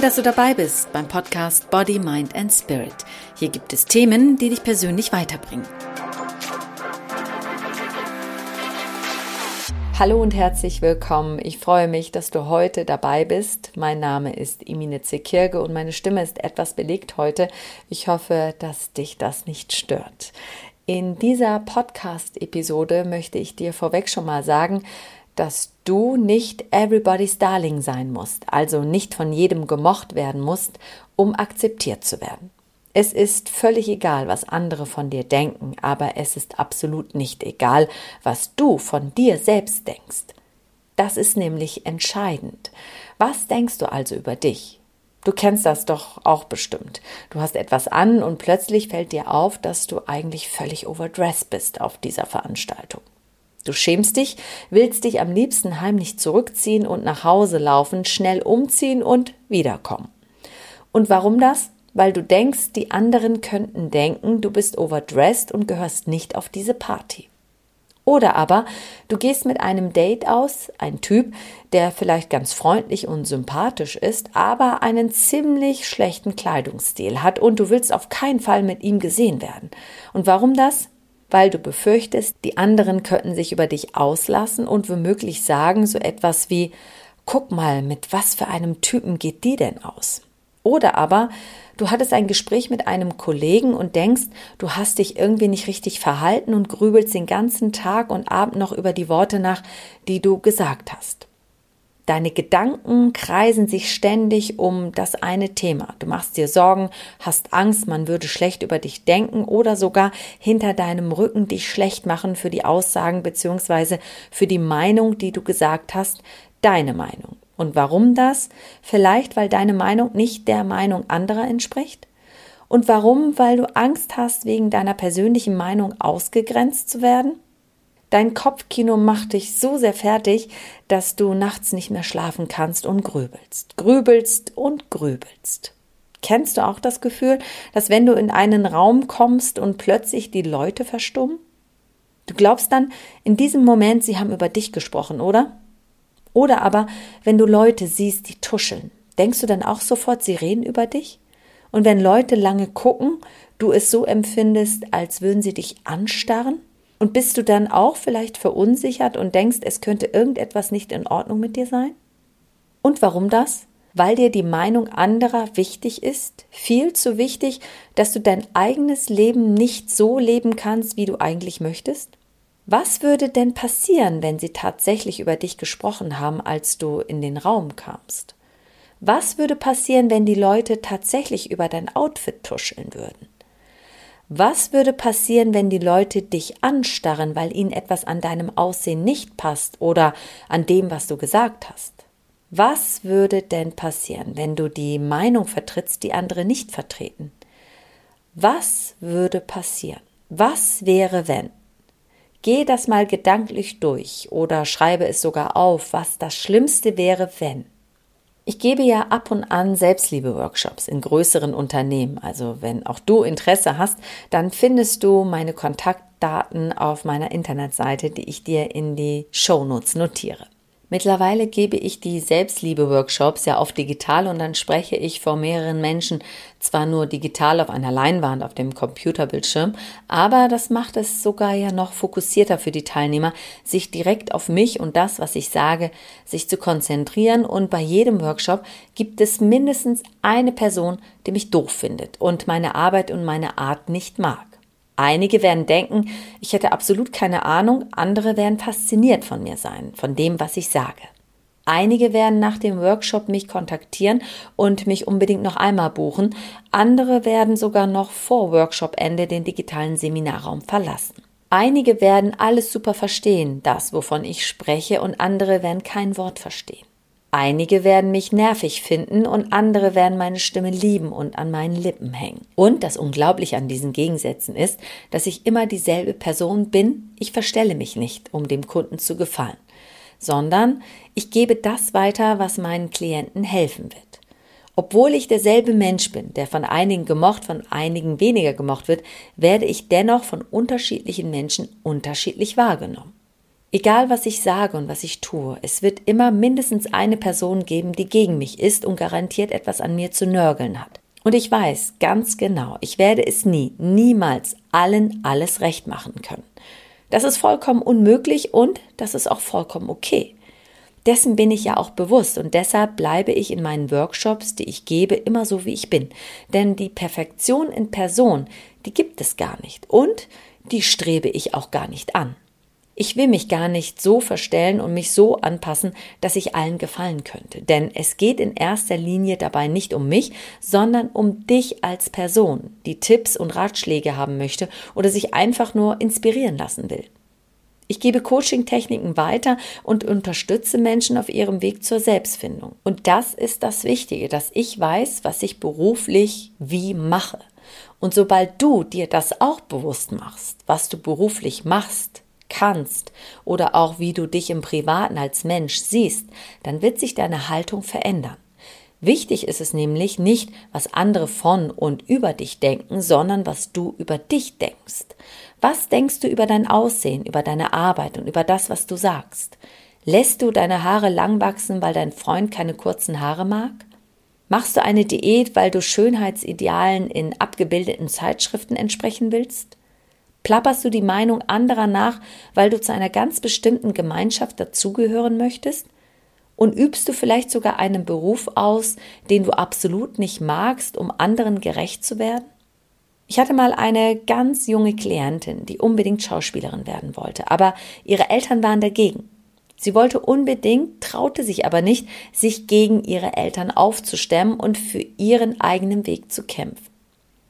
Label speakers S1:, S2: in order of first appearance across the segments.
S1: Toll, dass du dabei bist beim Podcast Body, Mind and Spirit. Hier gibt es Themen, die dich persönlich weiterbringen. Hallo und herzlich willkommen. Ich freue mich, dass du heute dabei bist. Mein Name ist Imine Zekirge und meine Stimme ist etwas belegt heute. Ich hoffe, dass dich das nicht stört. In dieser Podcast-Episode möchte ich dir vorweg schon mal sagen, dass du nicht everybody's darling sein musst, also nicht von jedem gemocht werden musst, um akzeptiert zu werden. Es ist völlig egal, was andere von dir denken, aber es ist absolut nicht egal, was du von dir selbst denkst. Das ist nämlich entscheidend. Was denkst du also über dich? Du kennst das doch auch bestimmt. Du hast etwas an und plötzlich fällt dir auf, dass du eigentlich völlig overdressed bist auf dieser Veranstaltung. Du schämst dich, willst dich am liebsten heimlich zurückziehen und nach Hause laufen, schnell umziehen und wiederkommen. Und warum das? Weil du denkst, die anderen könnten denken, du bist overdressed und gehörst nicht auf diese Party. Oder aber du gehst mit einem Date aus, ein Typ, der vielleicht ganz freundlich und sympathisch ist, aber einen ziemlich schlechten Kleidungsstil hat und du willst auf keinen Fall mit ihm gesehen werden. Und warum das? Weil du befürchtest, die anderen könnten sich über dich auslassen und womöglich sagen so etwas wie Guck mal, mit was für einem Typen geht die denn aus? Oder aber du hattest ein Gespräch mit einem Kollegen und denkst, du hast dich irgendwie nicht richtig verhalten und grübelst den ganzen Tag und Abend noch über die Worte nach, die du gesagt hast. Deine Gedanken kreisen sich ständig um das eine Thema. Du machst dir Sorgen, hast Angst, man würde schlecht über dich denken oder sogar hinter deinem Rücken dich schlecht machen für die Aussagen bzw. für die Meinung, die du gesagt hast, deine Meinung. Und warum das? Vielleicht, weil deine Meinung nicht der Meinung anderer entspricht? Und warum? Weil du Angst hast, wegen deiner persönlichen Meinung ausgegrenzt zu werden? Dein Kopfkino macht dich so sehr fertig, dass du nachts nicht mehr schlafen kannst und grübelst, grübelst und grübelst. Kennst du auch das Gefühl, dass wenn du in einen Raum kommst und plötzlich die Leute verstummen? Du glaubst dann in diesem Moment, sie haben über dich gesprochen, oder? Oder aber, wenn du Leute siehst, die tuscheln, denkst du dann auch sofort, sie reden über dich? Und wenn Leute lange gucken, du es so empfindest, als würden sie dich anstarren? Und bist du dann auch vielleicht verunsichert und denkst, es könnte irgendetwas nicht in Ordnung mit dir sein? Und warum das? Weil dir die Meinung anderer wichtig ist, viel zu wichtig, dass du dein eigenes Leben nicht so leben kannst, wie du eigentlich möchtest? Was würde denn passieren, wenn sie tatsächlich über dich gesprochen haben, als du in den Raum kamst? Was würde passieren, wenn die Leute tatsächlich über dein Outfit tuscheln würden? Was würde passieren, wenn die Leute dich anstarren, weil ihnen etwas an deinem Aussehen nicht passt oder an dem, was du gesagt hast? Was würde denn passieren, wenn du die Meinung vertrittst, die andere nicht vertreten? Was würde passieren? Was wäre, wenn? Geh das mal gedanklich durch oder schreibe es sogar auf, was das Schlimmste wäre, wenn. Ich gebe ja ab und an Selbstliebe-Workshops in größeren Unternehmen. Also wenn auch du Interesse hast, dann findest du meine Kontaktdaten auf meiner Internetseite, die ich dir in die Shownotes notiere. Mittlerweile gebe ich die Selbstliebe-Workshops ja oft digital und dann spreche ich vor mehreren Menschen zwar nur digital auf einer Leinwand auf dem Computerbildschirm, aber das macht es sogar ja noch fokussierter für die Teilnehmer, sich direkt auf mich und das, was ich sage, sich zu konzentrieren und bei jedem Workshop gibt es mindestens eine Person, die mich doof findet und meine Arbeit und meine Art nicht mag. Einige werden denken, ich hätte absolut keine Ahnung, andere werden fasziniert von mir sein, von dem, was ich sage. Einige werden nach dem Workshop mich kontaktieren und mich unbedingt noch einmal buchen, andere werden sogar noch vor Workshopende den digitalen Seminarraum verlassen. Einige werden alles super verstehen, das, wovon ich spreche, und andere werden kein Wort verstehen. Einige werden mich nervig finden und andere werden meine Stimme lieben und an meinen Lippen hängen. Und das Unglaubliche an diesen Gegensätzen ist, dass ich immer dieselbe Person bin. Ich verstelle mich nicht, um dem Kunden zu gefallen, sondern ich gebe das weiter, was meinen Klienten helfen wird. Obwohl ich derselbe Mensch bin, der von einigen gemocht, von einigen weniger gemocht wird, werde ich dennoch von unterschiedlichen Menschen unterschiedlich wahrgenommen. Egal was ich sage und was ich tue, es wird immer mindestens eine Person geben, die gegen mich ist und garantiert etwas an mir zu nörgeln hat. Und ich weiß ganz genau, ich werde es nie, niemals allen alles recht machen können. Das ist vollkommen unmöglich und das ist auch vollkommen okay. Dessen bin ich ja auch bewusst und deshalb bleibe ich in meinen Workshops, die ich gebe, immer so, wie ich bin. Denn die Perfektion in Person, die gibt es gar nicht und die strebe ich auch gar nicht an. Ich will mich gar nicht so verstellen und mich so anpassen, dass ich allen gefallen könnte. Denn es geht in erster Linie dabei nicht um mich, sondern um dich als Person, die Tipps und Ratschläge haben möchte oder sich einfach nur inspirieren lassen will. Ich gebe Coaching-Techniken weiter und unterstütze Menschen auf ihrem Weg zur Selbstfindung. Und das ist das Wichtige, dass ich weiß, was ich beruflich wie mache. Und sobald du dir das auch bewusst machst, was du beruflich machst, kannst oder auch wie du dich im Privaten als Mensch siehst, dann wird sich deine Haltung verändern. Wichtig ist es nämlich nicht, was andere von und über dich denken, sondern was du über dich denkst. Was denkst du über dein Aussehen, über deine Arbeit und über das, was du sagst? Lässt du deine Haare lang wachsen, weil dein Freund keine kurzen Haare mag? Machst du eine Diät, weil du Schönheitsidealen in abgebildeten Zeitschriften entsprechen willst? Plapperst du die Meinung anderer nach, weil du zu einer ganz bestimmten Gemeinschaft dazugehören möchtest? Und übst du vielleicht sogar einen Beruf aus, den du absolut nicht magst, um anderen gerecht zu werden? Ich hatte mal eine ganz junge Klientin, die unbedingt Schauspielerin werden wollte, aber ihre Eltern waren dagegen. Sie wollte unbedingt, traute sich aber nicht, sich gegen ihre Eltern aufzustemmen und für ihren eigenen Weg zu kämpfen.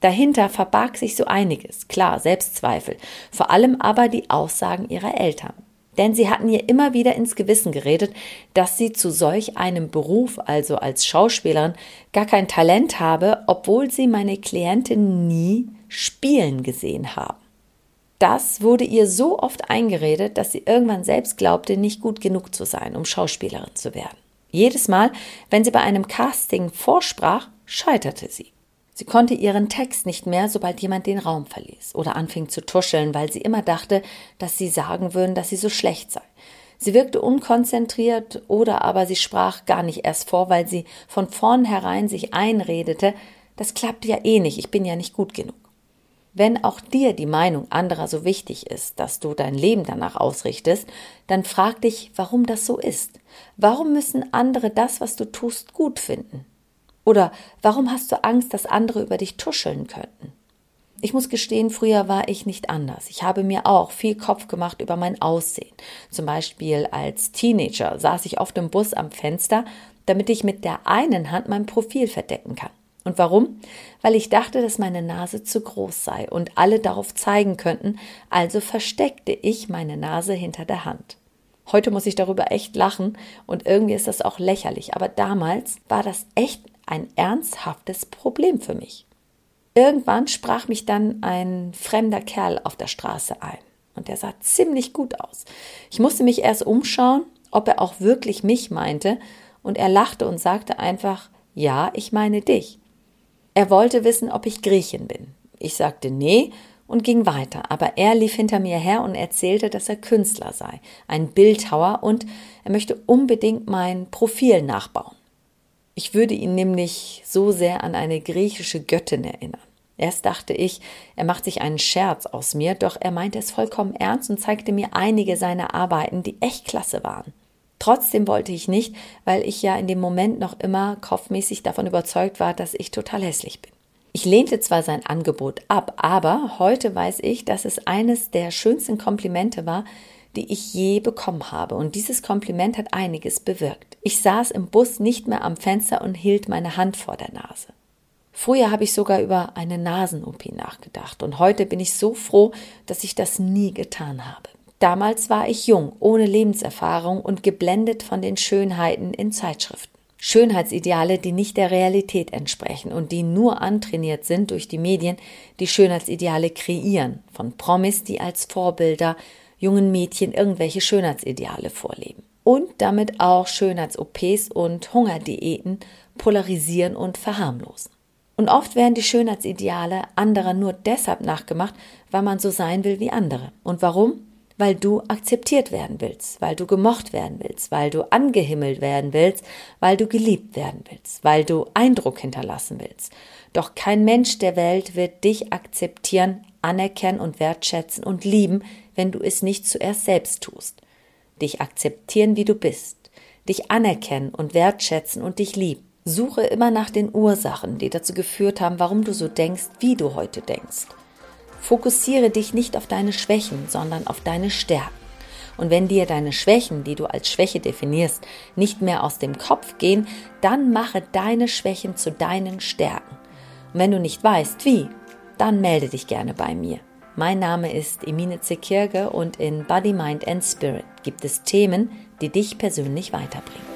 S1: Dahinter verbarg sich so einiges, klar, Selbstzweifel, vor allem aber die Aussagen ihrer Eltern. Denn sie hatten ihr immer wieder ins Gewissen geredet, dass sie zu solch einem Beruf, also als Schauspielerin, gar kein Talent habe, obwohl sie meine Klientin nie spielen gesehen haben. Das wurde ihr so oft eingeredet, dass sie irgendwann selbst glaubte, nicht gut genug zu sein, um Schauspielerin zu werden. Jedes Mal, wenn sie bei einem Casting vorsprach, scheiterte sie. Sie konnte ihren Text nicht mehr, sobald jemand den Raum verließ oder anfing zu tuscheln, weil sie immer dachte, dass sie sagen würden, dass sie so schlecht sei. Sie wirkte unkonzentriert oder aber sie sprach gar nicht erst vor, weil sie von vornherein sich einredete, das klappt ja eh nicht, ich bin ja nicht gut genug. Wenn auch dir die Meinung anderer so wichtig ist, dass du dein Leben danach ausrichtest, dann frag dich, warum das so ist. Warum müssen andere das, was du tust, gut finden? Oder warum hast du Angst, dass andere über dich tuscheln könnten? Ich muss gestehen, früher war ich nicht anders. Ich habe mir auch viel Kopf gemacht über mein Aussehen. Zum Beispiel als Teenager saß ich oft im Bus am Fenster, damit ich mit der einen Hand mein Profil verdecken kann. Und warum? Weil ich dachte, dass meine Nase zu groß sei und alle darauf zeigen könnten, also versteckte ich meine Nase hinter der Hand. Heute muss ich darüber echt lachen und irgendwie ist das auch lächerlich, aber damals war das echt ein ernsthaftes Problem für mich. Irgendwann sprach mich dann ein fremder Kerl auf der Straße ein und der sah ziemlich gut aus. Ich musste mich erst umschauen, ob er auch wirklich mich meinte, und er lachte und sagte einfach, ja, ich meine dich. Er wollte wissen, ob ich Griechin bin. Ich sagte nee und ging weiter, aber er lief hinter mir her und erzählte, dass er Künstler sei, ein Bildhauer und er möchte unbedingt mein Profil nachbauen. Ich würde ihn nämlich so sehr an eine griechische Göttin erinnern. Erst dachte ich, er macht sich einen Scherz aus mir, doch er meinte es vollkommen ernst und zeigte mir einige seiner Arbeiten, die echt klasse waren. Trotzdem wollte ich nicht, weil ich ja in dem Moment noch immer kopfmäßig davon überzeugt war, dass ich total hässlich bin. Ich lehnte zwar sein Angebot ab, aber heute weiß ich, dass es eines der schönsten Komplimente war, die ich je bekommen habe. Und dieses Kompliment hat einiges bewirkt. Ich saß im Bus nicht mehr am Fenster und hielt meine Hand vor der Nase. Früher habe ich sogar über eine Nasen-OP nachgedacht und heute bin ich so froh, dass ich das nie getan habe. Damals war ich jung, ohne Lebenserfahrung und geblendet von den Schönheiten in Zeitschriften. Schönheitsideale, die nicht der Realität entsprechen und die nur antrainiert sind durch die Medien, die Schönheitsideale kreieren, von Promis, die als Vorbilder jungen Mädchen irgendwelche Schönheitsideale vorleben. Und damit auch Schönheits-OPs und Hungerdiäten polarisieren und verharmlosen. Und oft werden die Schönheitsideale anderer nur deshalb nachgemacht, weil man so sein will wie andere. Und warum? weil du akzeptiert werden willst, weil du gemocht werden willst, weil du angehimmelt werden willst, weil du geliebt werden willst, weil du Eindruck hinterlassen willst. Doch kein Mensch der Welt wird dich akzeptieren, anerkennen und wertschätzen und lieben, wenn du es nicht zuerst selbst tust. Dich akzeptieren, wie du bist, dich anerkennen und wertschätzen und dich lieben. Suche immer nach den Ursachen, die dazu geführt haben, warum du so denkst, wie du heute denkst. Fokussiere dich nicht auf deine Schwächen, sondern auf deine Stärken. Und wenn dir deine Schwächen, die du als Schwäche definierst, nicht mehr aus dem Kopf gehen, dann mache deine Schwächen zu deinen Stärken. Und wenn du nicht weißt, wie, dann melde dich gerne bei mir. Mein Name ist Emine Zekirge und in Body, Mind and Spirit gibt es Themen, die dich persönlich weiterbringen.